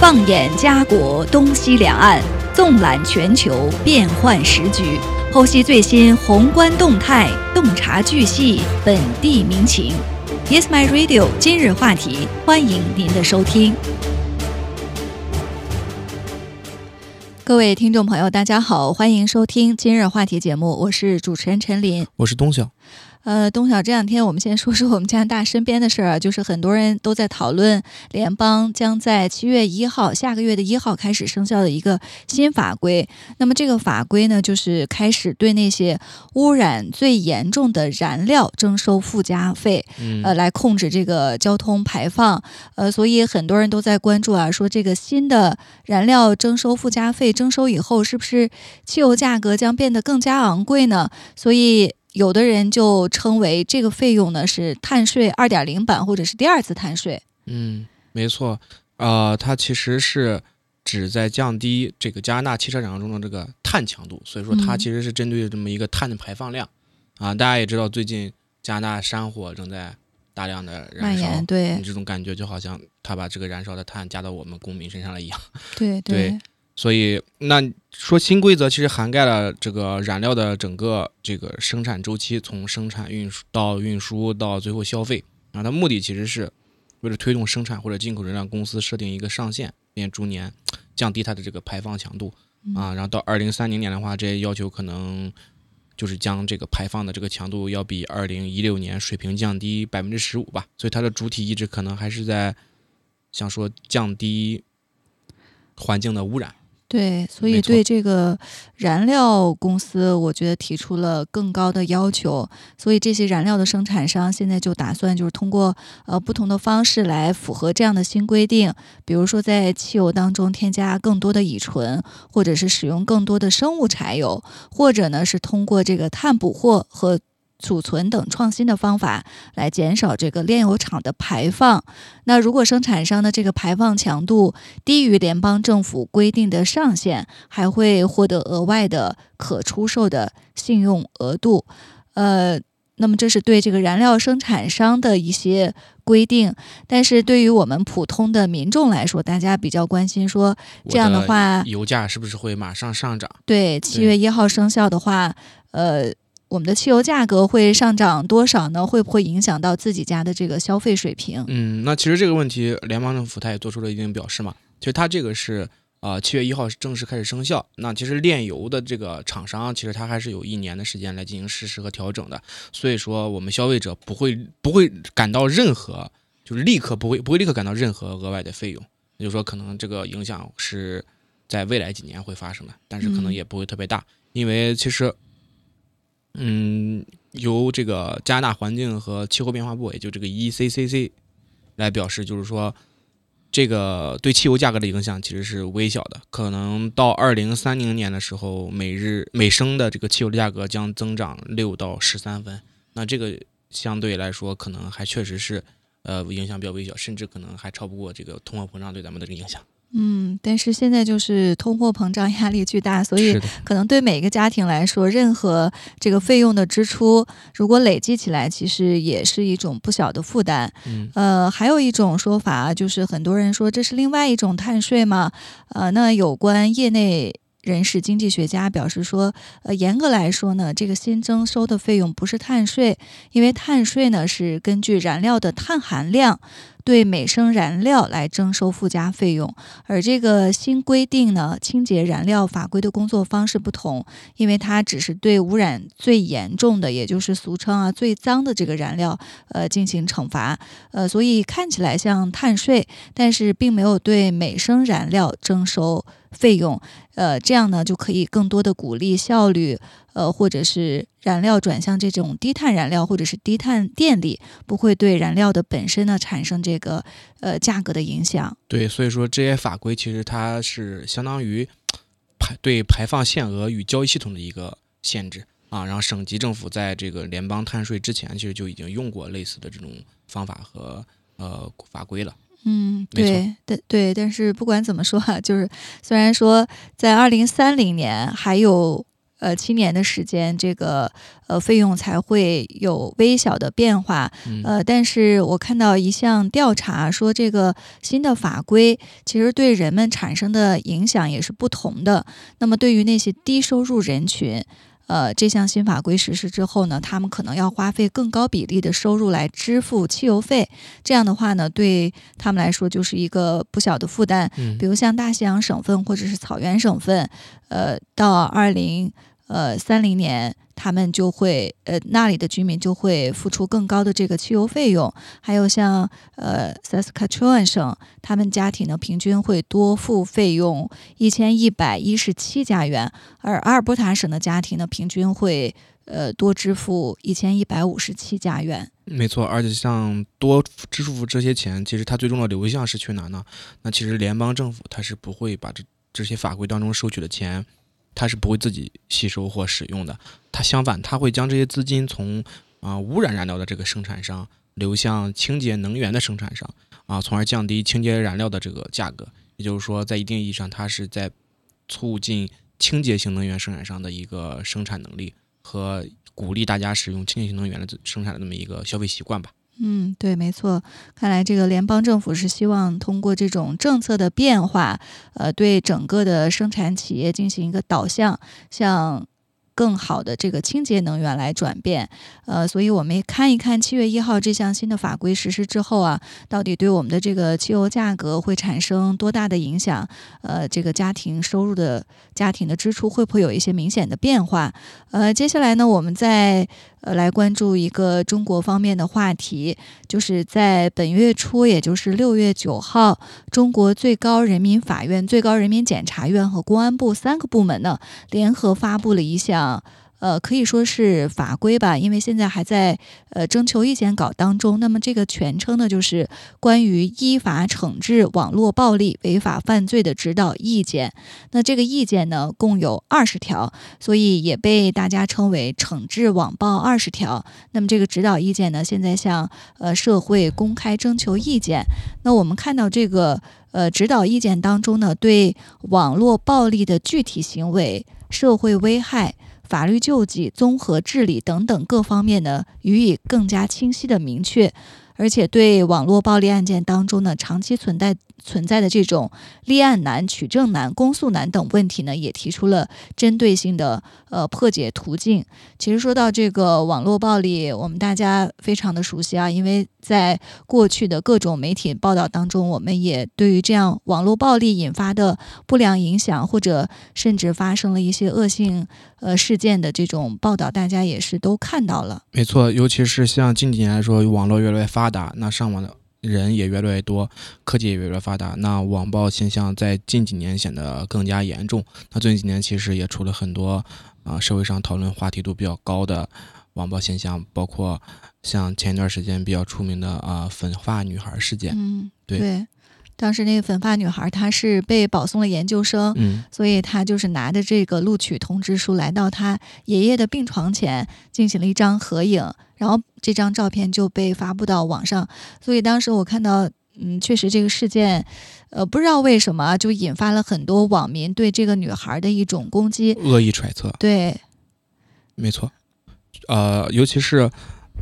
放眼家国东西两岸，纵览全球变幻时局，剖析最新宏观动态，洞察巨细本地民情。Yes, my radio。今日话题，欢迎您的收听。各位听众朋友，大家好，欢迎收听今日话题节目，我是主持人陈琳，我是东晓。呃，东晓，这两天我们先说说我们加拿大身边的事儿啊，就是很多人都在讨论联邦将在七月一号，下个月的一号开始生效的一个新法规。那么这个法规呢，就是开始对那些污染最严重的燃料征收附加费，呃，来控制这个交通排放。呃，所以很多人都在关注啊，说这个新的燃料征收附加费征收以后，是不是汽油价格将变得更加昂贵呢？所以。有的人就称为这个费用呢是碳税二点零版或者是第二次碳税。嗯，没错，呃，它其实是旨在降低这个加拿大汽车产业中的这个碳强度，所以说它其实是针对这么一个碳的排放量。啊，大家也知道，最近加拿大山火正在大量的燃烧，对，你这种感觉就好像他把这个燃烧的碳加到我们公民身上了一样。对对。所以，那说新规则其实涵盖了这个燃料的整个这个生产周期，从生产、运输到运输到最后消费啊。它目的其实是为了推动生产或者进口燃料公司设定一个上限，并逐年降低它的这个排放强度啊。然后到二零三零年的话，这些要求可能就是将这个排放的这个强度要比二零一六年水平降低百分之十五吧。所以它的主体意志可能还是在想说降低环境的污染。对，所以对这个燃料公司，我觉得提出了更高的要求。所以这些燃料的生产商现在就打算，就是通过呃不同的方式来符合这样的新规定，比如说在汽油当中添加更多的乙醇，或者是使用更多的生物柴油，或者呢是通过这个碳捕获和。储存等创新的方法来减少这个炼油厂的排放。那如果生产商的这个排放强度低于联邦政府规定的上限，还会获得额外的可出售的信用额度。呃，那么这是对这个燃料生产商的一些规定。但是对于我们普通的民众来说，大家比较关心说，这样的话，油价是不是会马上上涨？对，七月一号生效的话，呃。我们的汽油价格会上涨多少呢？会不会影响到自己家的这个消费水平？嗯，那其实这个问题，联邦政府他也做出了一定表示嘛。其实他这个是啊，七月一号正式开始生效。那其实炼油的这个厂商，其实他还是有一年的时间来进行实施和调整的。所以说，我们消费者不会不会感到任何，就是立刻不会不会立刻感到任何额外的费用。也就是说，可能这个影响是在未来几年会发生的，但是可能也不会特别大，因为其实。嗯，由这个加拿大环境和气候变化部，也就这个 ECCC 来表示，就是说，这个对汽油价格的影响其实是微小的，可能到二零三零年的时候，每日每升的这个汽油的价格将增长六到十三分。那这个相对来说，可能还确实是呃影响比较微小，甚至可能还超不过这个通货膨胀对咱们的这个影响。嗯，但是现在就是通货膨胀压力巨大，所以可能对每个家庭来说，任何这个费用的支出，如果累积起来，其实也是一种不小的负担。嗯，呃，还有一种说法就是很多人说这是另外一种碳税嘛？呃，那有关业内人士、经济学家表示说，呃，严格来说呢，这个新征收的费用不是碳税，因为碳税呢是根据燃料的碳含量。对每升燃料来征收附加费用，而这个新规定呢，清洁燃料法规的工作方式不同，因为它只是对污染最严重的，也就是俗称啊最脏的这个燃料，呃进行惩罚，呃，所以看起来像碳税，但是并没有对每升燃料征收费用，呃，这样呢就可以更多的鼓励效率。呃，或者是燃料转向这种低碳燃料，或者是低碳电力，不会对燃料的本身呢产生这个呃价格的影响。对，所以说这些法规其实它是相当于排对排放限额与交易系统的一个限制啊。然后省级政府在这个联邦碳税之前，其实就已经用过类似的这种方法和呃法规了。嗯，对，对对，但是不管怎么说哈，就是虽然说在二零三零年还有。呃七年的时间，这个呃费用才会有微小的变化。嗯呃，但是我看到一项调查说，这个新的法规其实对人们产生的影响也是不同的。那么对于那些低收入人群，呃，这项新法规实施之后呢，他们可能要花费更高比例的收入来支付汽油费，这样的话呢，对他们来说就是一个不小的负担。嗯比如像大西洋省份或者是草原省份，呃，到二零呃三零年，他们就会呃那里的居民就会付出更高的这个汽油费用。还有像呃 Saskatchewan 省，他们家庭呢平均会多付费用一千一百一十七加元，而阿尔伯塔省的家庭呢平均会呃多支付一千一百五十七加元。没错，而且像多支付这些钱，其实它最终的流向是去哪呢？那其实联邦政府它是不会把这这些法规当中收取的钱，它是不会自己吸收或使用的。它相反，它会将这些资金从啊、污染燃料的这个生产商流向清洁能源的生产商啊，从而降低清洁燃料的这个价格。也就是说，在一定意义上，它是在促进清洁型能源生产商的一个生产能力和鼓励大家使用清洁型能源的生产的这么一个消费习惯吧。嗯，对，没错。看来这个联邦政府是希望通过这种政策的变化，呃，对整个的生产企业进行一个导向，向更好的这个清洁能源来转变。呃，所以我们看一看七月一号这项新的法规实施之后啊，到底对我们的这个汽油价格会产生多大的影响？呃，这个家庭收入的家庭的支出会不会有一些明显的变化？呃，接下来呢，我们在呃来关注一个中国方面的话题，就是在本月初，也就是六月九号，中国最高人民法院、最高人民检察院和公安部三个部门呢联合发布了一项。呃，可以说是法规吧，因为现在还在呃征求意见稿当中。那么这个全称呢，就是关于依法惩治网络暴力违法犯罪的指导意见。那这个意见呢，共有二十条，所以也被大家称为惩治网暴二十条。那么这个指导意见呢，现在向呃社会公开征求意见。那我们看到这个呃指导意见当中呢，对网络暴力的具体行为、社会危害。法律救济、综合治理等等各方面呢，予以更加清晰的明确，而且对网络暴力案件当中呢，长期存在存在的这种立案难、取证难、公诉难等问题呢，也提出了针对性的呃破解途径。其实说到这个网络暴力，我们大家非常的熟悉啊，因为在过去的各种媒体报道当中，我们也对于这样网络暴力引发的不良影响，或者甚至发生了一些恶性呃事件的这种报道，大家也是都看到了。没错，尤其是像近几年来说，网络越来越发达，那上网的人也越来越多，科技也越来越发达，那网暴现象在近几年显得更加严重。那最近几年其实也出了很多啊、社会上讨论话题度比较高的网暴现象，包括像前一段时间比较出名的啊、粉发女孩事件。嗯，对当时那个粉发女孩，她是被保送了研究生，嗯，所以她就是拿着这个录取通知书来到她爷爷的病床前，进行了一张合影，然后这张照片就被发布到网上。所以当时我看到，嗯，确实这个事件，呃，不知道为什么啊就引发了很多网民对这个女孩的一种攻击。恶意揣测。对，没错，呃，尤其是，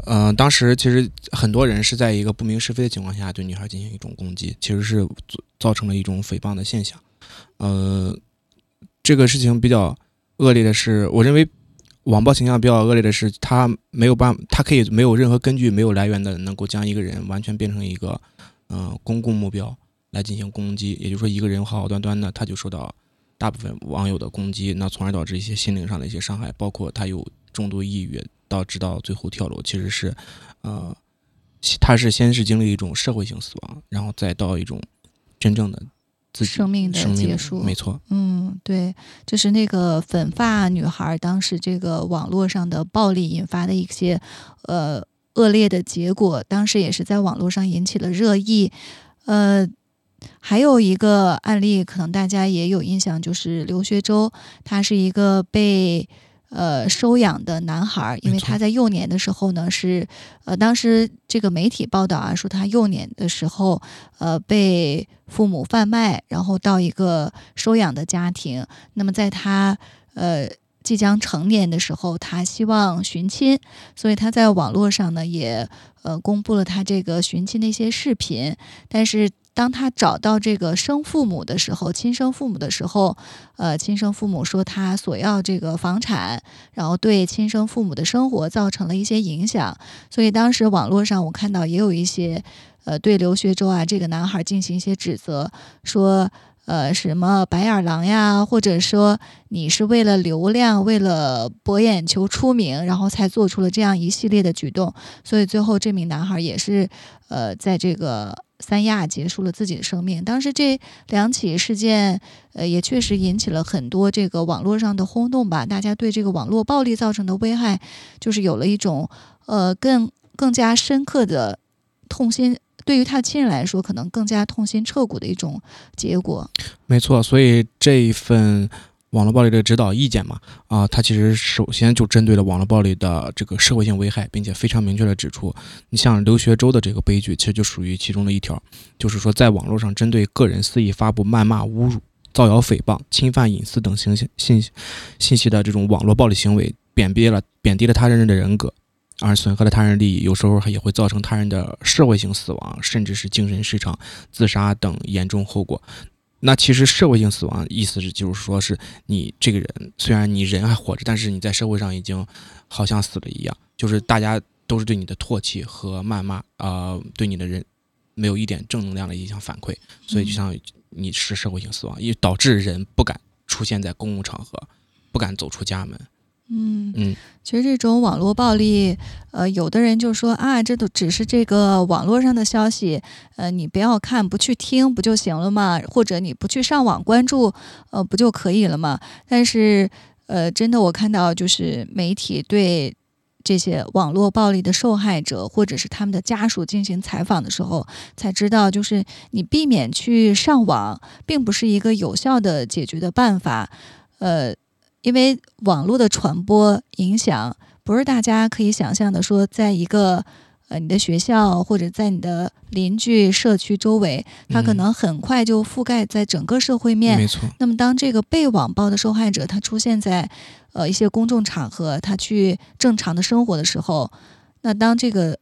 呃，当时其实很多人是在一个不明是非的情况下对女孩进行一种攻击，其实是造成了一种诽谤的现象。呃，这个事情比较恶劣的是，我认为网暴形象比较恶劣的是，他没有办，他可以没有任何根据、没有来源的，能够将一个人完全变成一个，嗯、公共目标来进行攻击。也就是说，一个人好好端端的，他就受到大部分网友的攻击，那从而导致一些心灵上的一些伤害，包括他有重度抑郁，导致到最后跳楼，其实是，呃，他是先是经历一种社会性死亡，然后再到一种真正的自己生命的结束没错，嗯，对，就是那个粉发女孩，当时这个网络上的暴力引发的一些呃恶劣的结果，当时也是在网络上引起了热议。呃，还有一个案例，可能大家也有印象，就是刘学周，他是一个被。呃，收养的男孩，因为他在幼年的时候呢，是呃，当时这个媒体报道啊，说他幼年的时候，呃，被父母贩卖，然后到一个收养的家庭。那么在他呃即将成年的时候，他希望寻亲，所以他在网络上呢也呃公布了他这个寻亲的一些视频。但是当他找到这个生父母的时候，亲生父母的时候，呃，亲生父母说他索要这个房产，然后对亲生父母的生活造成了一些影响。所以当时网络上我看到也有一些呃对刘学周啊这个男孩进行一些指责，说。呃，什么白眼狼呀，或者说你是为了流量、为了博眼球、出名，然后才做出了这样一系列的举动，所以最后这名男孩也是，呃，在这个三亚结束了自己的生命。当时这两起事件，呃，也确实引起了很多这个网络上的轰动吧，大家对这个网络暴力造成的危害，就是有了一种呃更更加深刻的痛心。对于他的亲人来说，可能更加痛心彻骨的一种结果。没错，所以这一份网络暴力的指导意见嘛，啊，它其实首先就针对了网络暴力的这个社会性危害，并且非常明确的指出，你像刘学周的这个悲剧，其实就属于其中的一条，就是说在网络上针对个人肆意发布谩骂、侮辱、造谣、诽谤、侵犯隐私等信息信息信息的这种网络暴力行为，贬低了贬低了他人的人格。而损害了他人利益，有时候也会造成他人的社会性死亡，甚至是精神失常、自杀等严重后果。那其实社会性死亡意思是，就是说是你这个人虽然你人还活着，但是你在社会上已经好像死了一样，就是大家都是对你的唾弃和谩骂，呃，对你的人没有一点正能量的影响反馈，所以就像你是社会性死亡，也导致人不敢出现在公共场合，不敢走出家门。嗯嗯，其实这种网络暴力，呃，有的人就说啊，这都只是这个网络上的消息，呃，你不要看，不去听不就行了吗？或者你不去上网关注，呃，不就可以了吗？但是，呃，真的我看到就是媒体对这些网络暴力的受害者或者是他们的家属进行采访的时候，才知道，就是你避免去上网，并不是一个有效的解决的办法，呃。因为网络的传播影响不是大家可以想象的，说在一个呃你的学校或者在你的邻居社区周围，它可能很快就覆盖在整个社会面。没错。那么当这个被网暴的受害者他出现在呃一些公众场合，他去正常的生活的时候，那当这个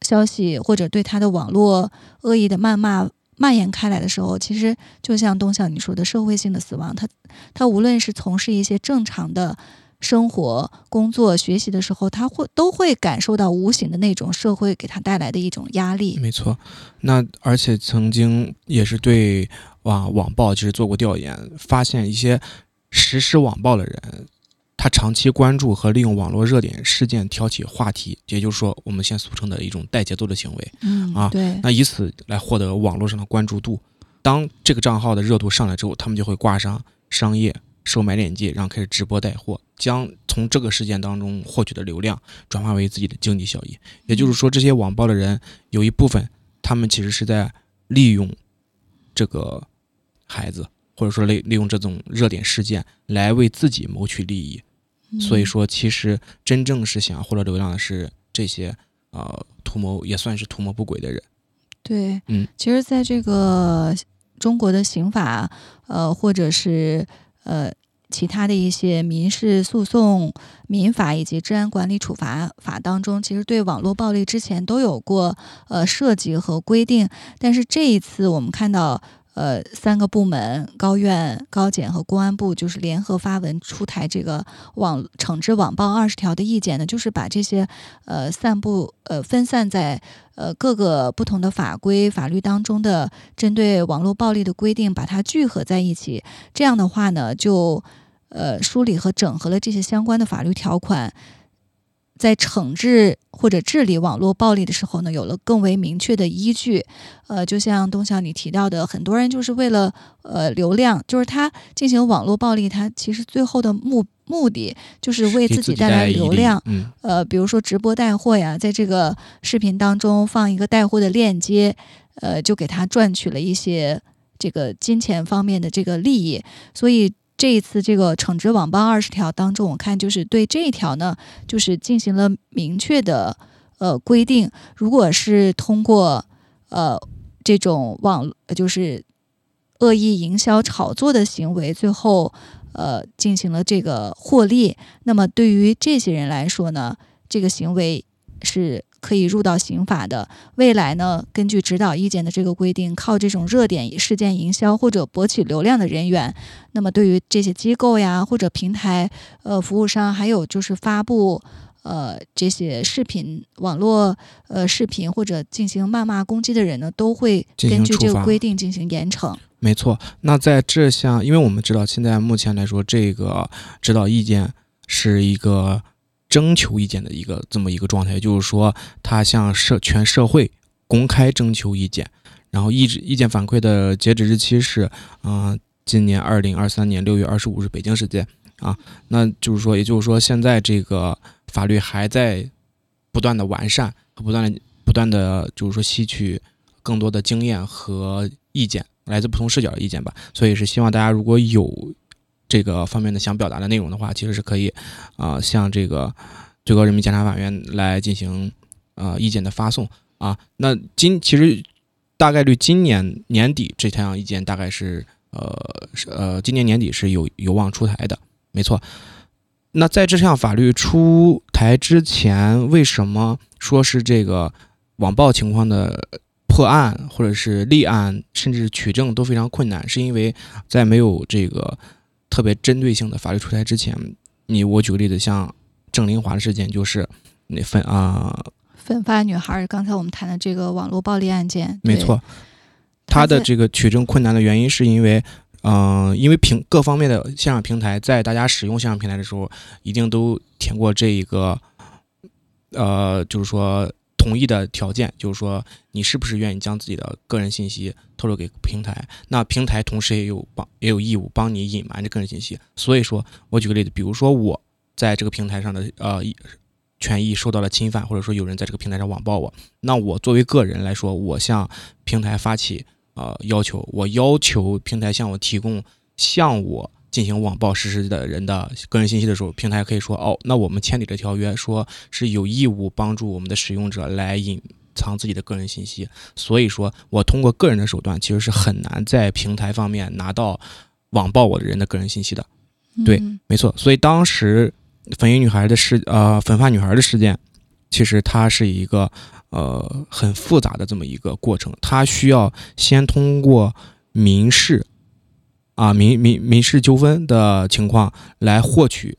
消息或者对他的网络恶意的谩骂。蔓延开来的时候，其实就像东向你说的，社会性的死亡，他他无论是从事一些正常的生活、工作、学习的时候，他会都会感受到无形的那种社会给他带来的一种压力。没错，那而且曾经也是对网网暴其实做过调研，发现一些实施网暴的人。他长期关注和利用网络热点事件挑起话题，也就是说，我们现俗称的一种带节奏的行为。嗯啊，对。那以此来获得网络上的关注度。当这个账号的热度上来之后，他们就会挂上商业售卖链接，然后开始直播带货，将从这个事件当中获取的流量转化为自己的经济效益。也就是说，这些网暴的人有一部分，他们其实是在利用这个孩子，或者说利利用这种热点事件来为自己谋取利益。所以说，其实真正是想要获得流量的是这些呃图谋也算是图谋不轨的人。对，嗯，其实，在这个中国的刑法，呃，或者是呃其他的一些民事诉讼、民法以及治安管理处罚法当中，其实对网络暴力之前都有过呃涉及和规定，但是这一次我们看到。呃，三个部门，高院、高检和公安部就是联合发文出台这个网惩治网暴二十条的意见呢，就是把这些呃散布呃分散在呃各个不同的法规法律当中的针对网络暴力的规定，把它聚合在一起。这样的话呢，就呃梳理和整合了这些相关的法律条款。在惩治或者治理网络暴力的时候呢，有了更为明确的依据。呃，就像东晓你提到的，很多人就是为了呃流量，就是他进行网络暴力，他其实最后的目目的就是为自己带来流量。嗯。呃，比如说直播带货呀，在这个视频当中放一个带货的链接，呃，就给他赚取了一些这个金钱方面的这个利益，所以。这一次这个惩治网暴二十条当中，我看就是对这一条呢，就是进行了明确的呃规定。如果是通过呃这种网就是恶意营销炒作的行为，最后呃进行了这个获利，那么对于这些人来说呢，这个行为是可以入到刑法的。未来呢，根据指导意见的这个规定，靠这种热点事件营销或者博取流量的人员，那么对于这些机构呀或者平台呃服务商，还有就是发布。呃，这些视频网络呃视频或者进行谩骂攻击的人呢，都会根据这个规定进行严惩。没错，那在这项，因为我们知道现在目前来说，这个指导意见是一个征求意见的一个这么一个状态，就是说他向社全社会公开征求意见，然后意意见反馈的截止日期是嗯，今年二零二三年六月二十五日北京时间啊，那就是说，也就是说现在这个。法律还在不断的完善和不断的不断的，就是说吸取更多的经验和意见，来自不同视角的意见吧。所以是希望大家如果有这个方面的想表达的内容的话，其实是可以啊向这个最高人民检察法院来进行啊意见的发送啊。那今其实大概率今年年底这项意见大概是呃呃今年年底是有有望出台的，没错。那在这项法律出台之前，为什么说是这个网暴情况的破案或者是立案，甚至取证都非常困难？是因为在没有这个特别针对性的法律出台之前，你我举个例子，像郑林华的事件，就是那分啊，分发女孩，刚才我们谈的这个网络暴力案件，没错，他的这个取证困难的原因是因为。嗯，因为平各方面的线上平台，在大家使用线上平台的时候，一定都填过这一个，呃，就是说同意的条件，就是说你是不是愿意将自己的个人信息透露给平台？那平台同时也有帮也有义务帮你隐瞒这个人信息。所以说我举个例子，比如说我在这个平台上的呃权益受到了侵犯，或者说有人在这个平台上网暴我，那我作为个人来说，我向平台发起。呃，要求我要求平台向我提供向我进行网暴实施的人的个人信息的时候，平台可以说哦，那我们签订的条约说是有义务帮助我们的使用者来隐藏自己的个人信息，所以说我通过个人的手段其实是很难在平台方面拿到网暴我的人的个人信息的。对，没错。所以当时粉衣女孩的事，呃，粉发女孩的事件，其实它是一个。呃，很复杂的这么一个过程，它需要先通过民事啊民民民事纠纷的情况来获取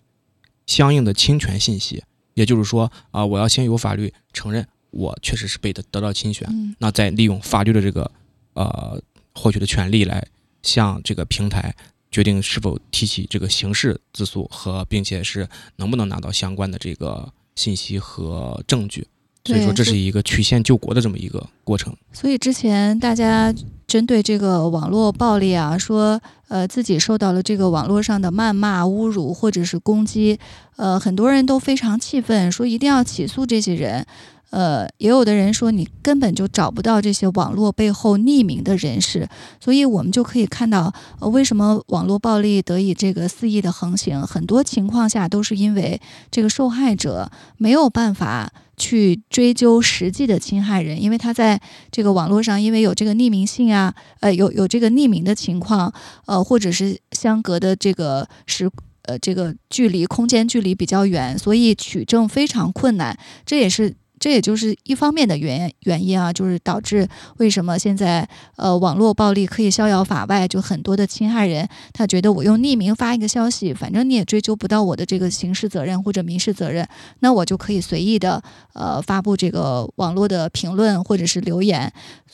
相应的侵权信息，也就是说啊，我要先由法律承认我确实是被得得到侵权，那再利用法律的这个呃获取的权利来向这个平台决定是否提起这个刑事自诉和并且是能不能拿到相关的这个信息和证据。所以说，这是一个曲线救国的这么一个过程。所以之前大家针对这个网络暴力啊，说呃自己受到了这个网络上的谩骂、侮辱或者是攻击，呃，很多人都非常气愤，说一定要起诉这些人。呃，也有的人说你根本就找不到这些网络背后匿名的人士，所以我们就可以看到，呃，为什么网络暴力得以这个肆意的横行，很多情况下都是因为这个受害者没有办法去追究实际的侵害人，因为他在这个网络上，因为有这个匿名性啊，呃，有有这个匿名的情况，呃，或者是相隔的这个时，呃，这个距离空间距离比较远，所以取证非常困难，这也是。这也就是一方面的原原因啊，就是导致为什么现在呃网络暴力可以逍遥法外，就很多的侵害人他觉得我用匿名发一个消息，反正你也追究不到我的这个刑事责任或者民事责任，那我就可以随意的呃发布这个网络的评论或者是留言，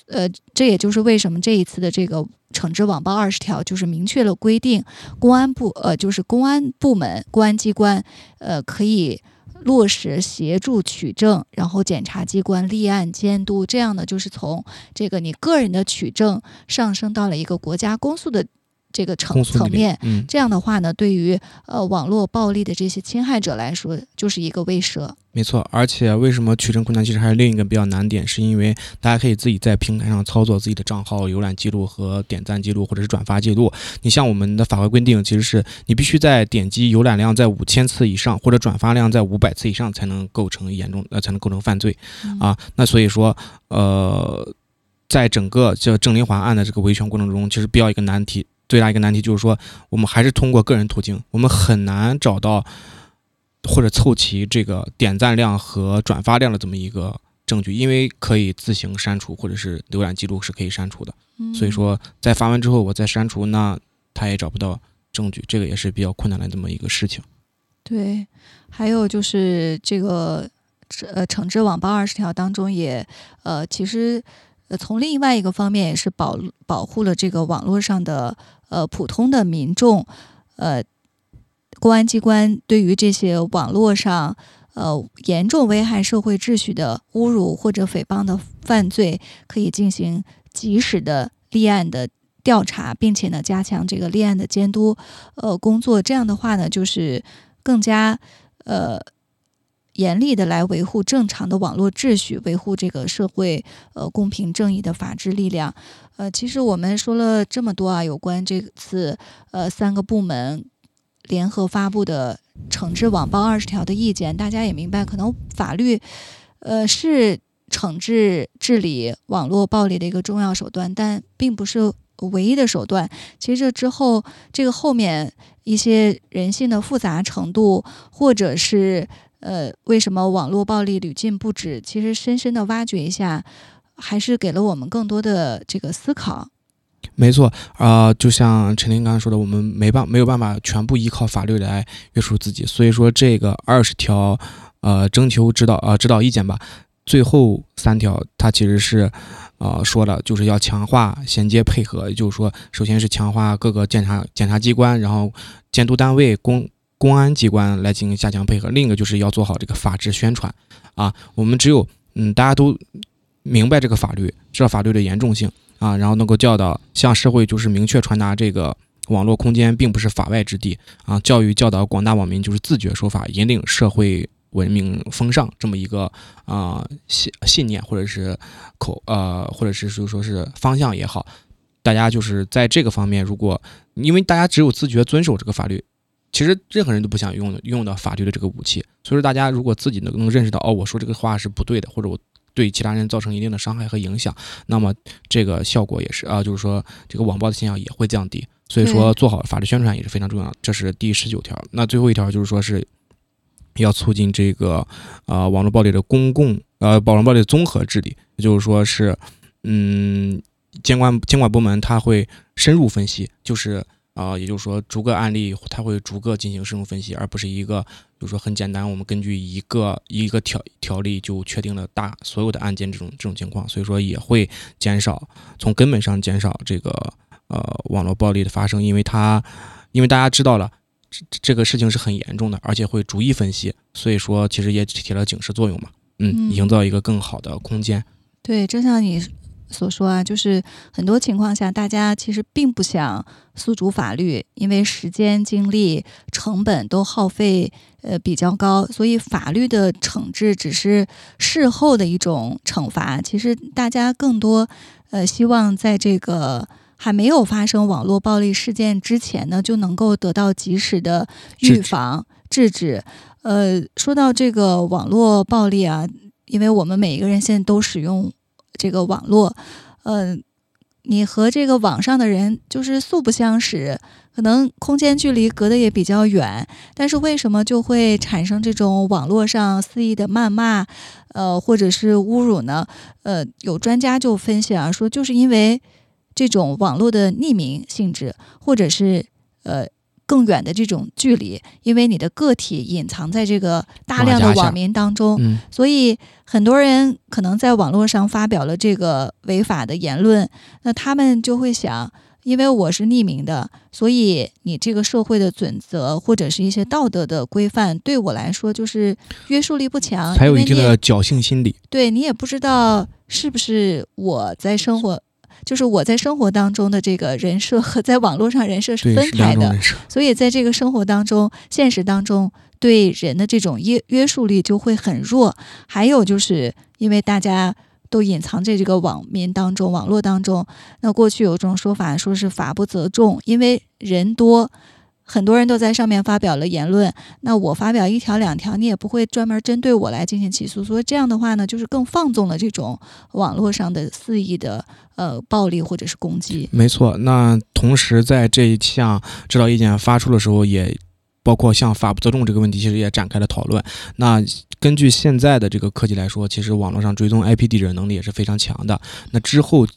呃，这也就是为什么这一次的这个惩治网暴二十条就是明确了规定，公安部呃就是公安部门公安机关呃可以。落实协助取证，然后检察机关立案监督，这样呢，就是从这个你个人的取证上升到了一个国家公诉的。这个层层面，这样的话呢，对于呃网络暴力的这些侵害者来说，就是一个威慑。没错，而且为什么取证困难？其实还有另一个比较难点，是因为大家可以自己在平台上操作自己的账号浏览记录和点赞记录，或者是转发记录。你像我们的法规规定，其实是你必须在点击浏览量在五千次以上，或者转发量在五百次以上，才能构成严重呃才能构成犯罪啊。那所以说呃。在整个叫郑林华案的这个维权过程中，其实比较一个难题最大一个难题就是说，我们还是通过个人途径，我们很难找到或者凑齐这个点赞量和转发量的这么一个证据，因为可以自行删除，或者是浏览记录是可以删除的。嗯所以说，在发完之后我再删除，那他也找不到证据，这个也是比较困难的这么一个事情。对，还有就是这个呃惩治网暴二十条当中也呃其实呃从另外一个方面也是保保护了这个网络上的呃普通的民众呃公安机关对于这些网络上呃严重危害社会秩序的侮辱或者诽谤的犯罪，可以进行及时的立案的调查，并且呢加强这个立案的监督呃工作。这样的话呢，就是更加呃严厉的来维护正常的网络秩序，维护这个社会呃公平正义的法治力量。呃，其实我们说了这么多啊，有关这次呃三个部门联合发布的惩治网暴二十条的意见，大家也明白，可能法律呃是惩治治理网络暴力的一个重要手段，但并不是唯一的手段。其实这之后，这个后面一些人性的复杂程度，或者是呃为什么网络暴力屡禁不止，其实深深的挖掘一下，还是给了我们更多的这个思考。没错，啊、就像陈林刚才说的，我们没办没有办法全部依靠法律来约束自己，所以说这个二十条，呃，征求指导呃指导意见吧，最后三条它其实是，呃，说了就是要强化衔接配合，也就是说，首先是强化各个检察检察机关，然后监督单位公公安机关来进行加强配合，另一个就是要做好这个法制宣传，啊，我们只有嗯大家都明白这个法律，知道法律的严重性。啊，然后能够教导向社会就是明确传达这个网络空间并不是法外之地啊，教育教导广大网民就是自觉守法，引领社会文明风尚这么一个啊信信念或者是口呃或者是就说是方向也好，大家就是在这个方面，如果因为大家只有自觉遵守这个法律。其实任何人都不想用用到法律的这个武器，所以说大家如果自己能能认识到，哦，我说这个话是不对的，或者我对其他人造成一定的伤害和影响，那么这个效果也是啊，就是说这个网暴的现象也会降低。所以说做好法律宣传也是非常重要的，这是第十九条。那最后一条就是说是要促进这个呃网络暴力的公共呃网络暴力的综合治理，也就是说是嗯监管监管部门他会深入分析，就是。啊、也就是说，逐个案例，它会逐个进行深入分析，而不是一个，比如说很简单，我们根据一个一个条条例就确定了大所有的案件这种这种情况，所以说也会减少从根本上减少这个呃网络暴力的发生，因为它因为大家知道了这这个事情是很严重的，而且会逐一分析，所以说其实也起了警示作用嘛，嗯，嗯。营造一个更好的空间，对，就像你所说啊，就是很多情况下，大家其实并不想诉诸法律，因为时间、精力、成本都耗费呃比较高，所以法律的惩治只是事后的一种惩罚。其实大家更多呃希望在这个。还没有发生网络暴力事件之前呢，就能够得到及时的预防、制止。呃，说到这个网络暴力啊，因为我们每一个人现在都使用这个网络，呃，你和这个网上的人就是素不相识，可能空间距离隔得也比较远，但是为什么就会产生这种网络上肆意的谩骂，呃，或者是侮辱呢？呃，有专家就分析啊，说就是因为这种网络的匿名性质，或者是呃。更远的这种距离，因为你的个体隐藏在这个大量的网民当中，嗯，所以很多人可能在网络上发表了这个违法的言论，那他们就会想，因为我是匿名的，所以你这个社会的准则或者是一些道德的规范，对我来说就是约束力不强，还有一定的侥幸心理，对你也不知道是不是我在生活。就是我在生活当中的这个人设和在网络上人设是，分开的，所以在这个生活当中、现实当中，对人的这种约约束力就会很弱。还有就是因为大家都隐藏在这个网民当中、网络当中，那过去有一种说法，说是法不责众，因为人多，很多人都在上面发表了言论，那我发表一条两条，你也不会专门针对我来进行起诉，所以这样的话呢，就是更放纵了这种网络上的肆意的呃暴力或者是攻击。没错，那同时在这一项指导意见发出的时候，也包括像法不责众这个问题，其实也展开了讨论。那根据现在的这个科技来说，其实网络上追踪 IP 地址的能力也是非常强的。那之后，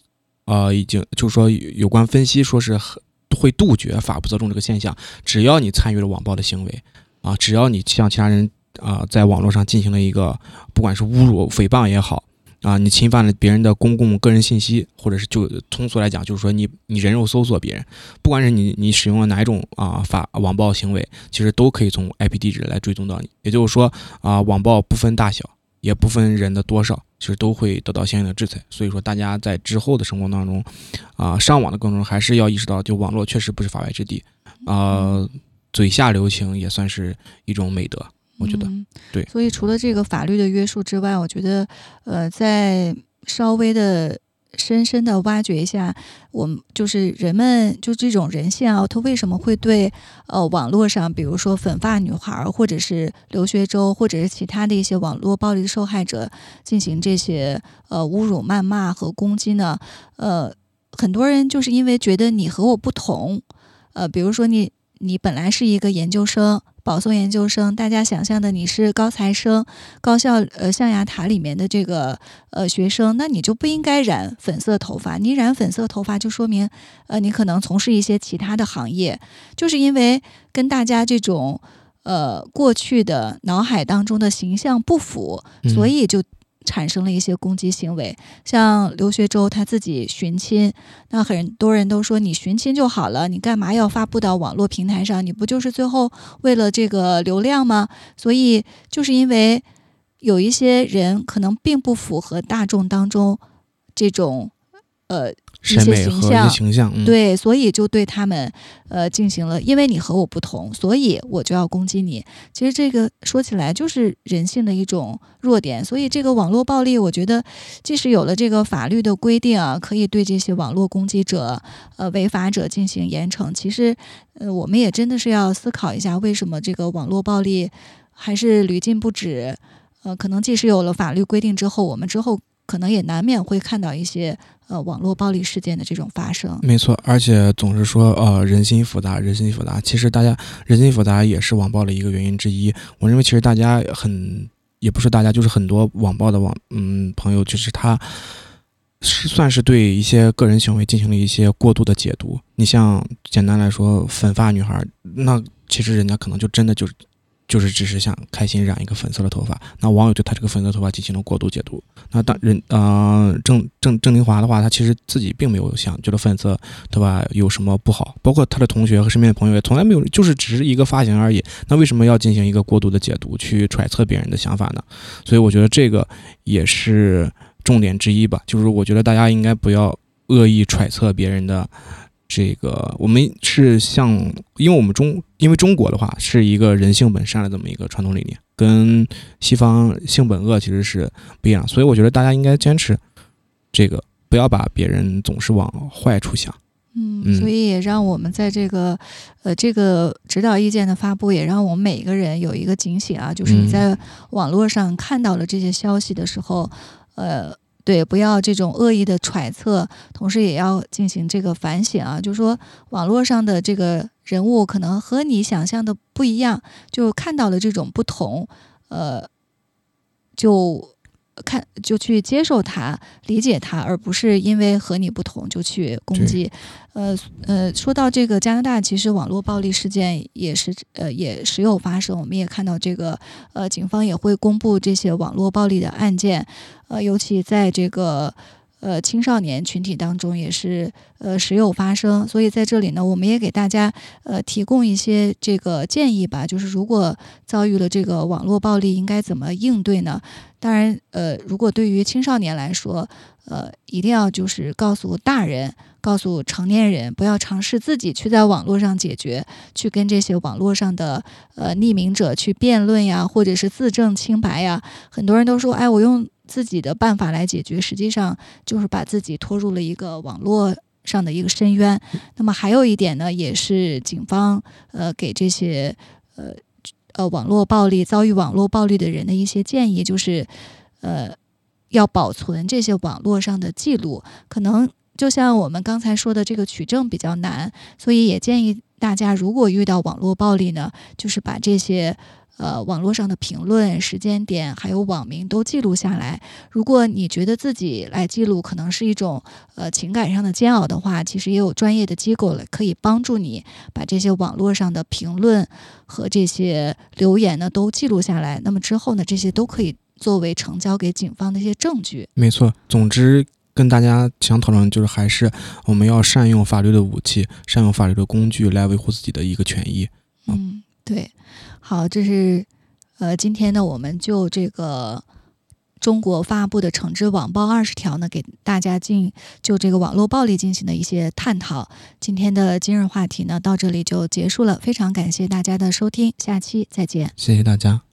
呃，已经就是说有关分析说是很。会杜绝法不责众这个现象。只要你参与了网暴的行为，啊，只要你向其他人啊在网络上进行了一个不管是侮辱、诽谤也好，啊，你侵犯了别人的公共个人信息，或者是就通俗来讲，就是说你你人肉搜索别人，不管是你你使用了哪一种啊法网暴行为，其实都可以从 IP 地址来追踪到你。也就是说啊，网暴不分大小。也不分人的多少，其实都会得到相应的制裁。所以说，大家在之后的生活当中，啊，上网的过程中，还是要意识到，就网络确实不是法外之地，啊，嘴下留情也算是一种美德，我觉得，对。所以，除了这个法律的约束之外，我觉得，呃，在稍微的。深深的挖掘一下，我们就是人们就这种人性啊，他为什么会对呃网络上，比如说粉发女孩，或者是刘学周，或者是其他的一些网络暴力受害者进行这些呃侮辱、谩骂和攻击呢？呃，很多人就是因为觉得你和我不同，呃，比如说你你本来是一个研究生。保送研究生，大家想象的你是高材生，高校呃象牙塔里面的这个呃学生，那你就不应该染粉色头发。你染粉色头发就说明，呃，你可能从事一些其他的行业，就是因为跟大家这种呃过去的脑海当中的形象不符，所以就。产生了一些攻击行为，像刘学周他自己寻亲，那很多人都说你寻亲就好了，你干嘛要发布到网络平台上？你不就是最后为了这个流量吗？所以就是因为有一些人可能并不符合大众当中这种呃。一些形象，形象，对，所以就对他们，呃，进行了，因为你和我不同，所以我就要攻击你。其实这个说起来就是人性的一种弱点。所以这个网络暴力，我觉得即使有了这个法律的规定啊，可以对这些网络攻击者、呃违法者进行严惩。其实，呃，我们也真的是要思考一下，为什么这个网络暴力还是屡禁不止？呃，可能即使有了法律规定之后，我们之后可能也难免会看到一些。呃，网络暴力事件的这种发生，没错，而且总是说呃人心复杂，人心复杂。其实大家人心复杂也是网暴的一个原因之一。我认为其实大家很，也不是大家，就是很多网暴的网嗯朋友，就是他是算是对一些个人行为进行了一些过度的解读。你像简单来说，粉发女孩，那其实人家可能就真的就是。就是只是想开心染一个粉色的头发，那网友对他这个粉色头发进行了过度解读。那当人呃郑郑郑林华的话，他其实自己并没有想觉得粉色头发有什么不好，包括他的同学和身边的朋友也从来没有，就是只是一个发型而已。那为什么要进行一个过度的解读，去揣测别人的想法呢？所以我觉得这个也是重点之一吧。就是我觉得大家应该不要恶意揣测别人的。这个我们是像，因为我们中，因为中国的话是一个人性本善的这么一个传统理念，跟西方性本恶其实是不一样，所以我觉得大家应该坚持这个，不要把别人总是往坏处想。嗯，所以也让我们在这个呃这个指导意见的发布，也让我们每一个人有一个警醒啊，就是你在网络上看到了这些消息的时候，呃。对，不要这种恶意的揣测，同时也要进行这个反省啊。就是说，网络上的这个人物可能和你想象的不一样，就看到了这种不同，呃，就。看，就去接受他，理解他，而不是因为和你不同就去攻击。呃呃，说到这个加拿大，其实网络暴力事件也是呃也时有发生。我们也看到这个呃，警方也会公布这些网络暴力的案件，呃，尤其在这个。呃，青少年群体当中也是呃时有发生，所以在这里呢，我们也给大家呃提供一些这个建议吧，就是如果遭遇了这个网络暴力，应该怎么应对呢？当然，呃，如果对于青少年来说，呃，一定要就是告诉大人，告诉成年人，不要尝试自己去在网络上解决，去跟这些网络上的呃匿名者去辩论呀，或者是自证清白呀。很多人都说，哎，我用。自己的办法来解决，实际上就是把自己拖入了一个网络上的一个深渊。那么还有一点呢，也是警方呃给这些呃呃网络暴力遭遇网络暴力的人的一些建议，就是呃要保存这些网络上的记录。可能就像我们刚才说的，这个取证比较难，所以也建议大家，如果遇到网络暴力呢，就是把这些。呃，网络上的评论、时间点还有网名都记录下来。如果你觉得自己来记录可能是一种呃情感上的煎熬的话，其实也有专业的机构了，可以帮助你把这些网络上的评论和这些留言呢都记录下来。那么之后呢，这些都可以作为呈交给警方的一些证据。没错，总之跟大家想讨论就是还是我们要善用法律的武器，善用法律的工具来维护自己的一个权益。嗯，对。好，这是呃，今天呢，我们就这个中国发布的惩治网暴二十条呢，给大家进就这个网络暴力进行的一些探讨。今天的今日话题呢，到这里就结束了，非常感谢大家的收听，下期再见，谢谢大家。